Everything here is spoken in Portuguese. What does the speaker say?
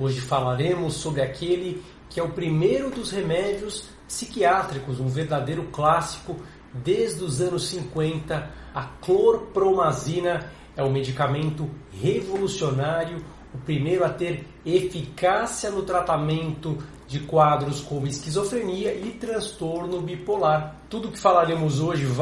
Hoje falaremos sobre aquele que é o primeiro dos remédios psiquiátricos, um verdadeiro clássico desde os anos 50. A clorpromazina é um medicamento revolucionário, o primeiro a ter eficácia no tratamento de quadros como esquizofrenia e transtorno bipolar. Tudo o que falaremos hoje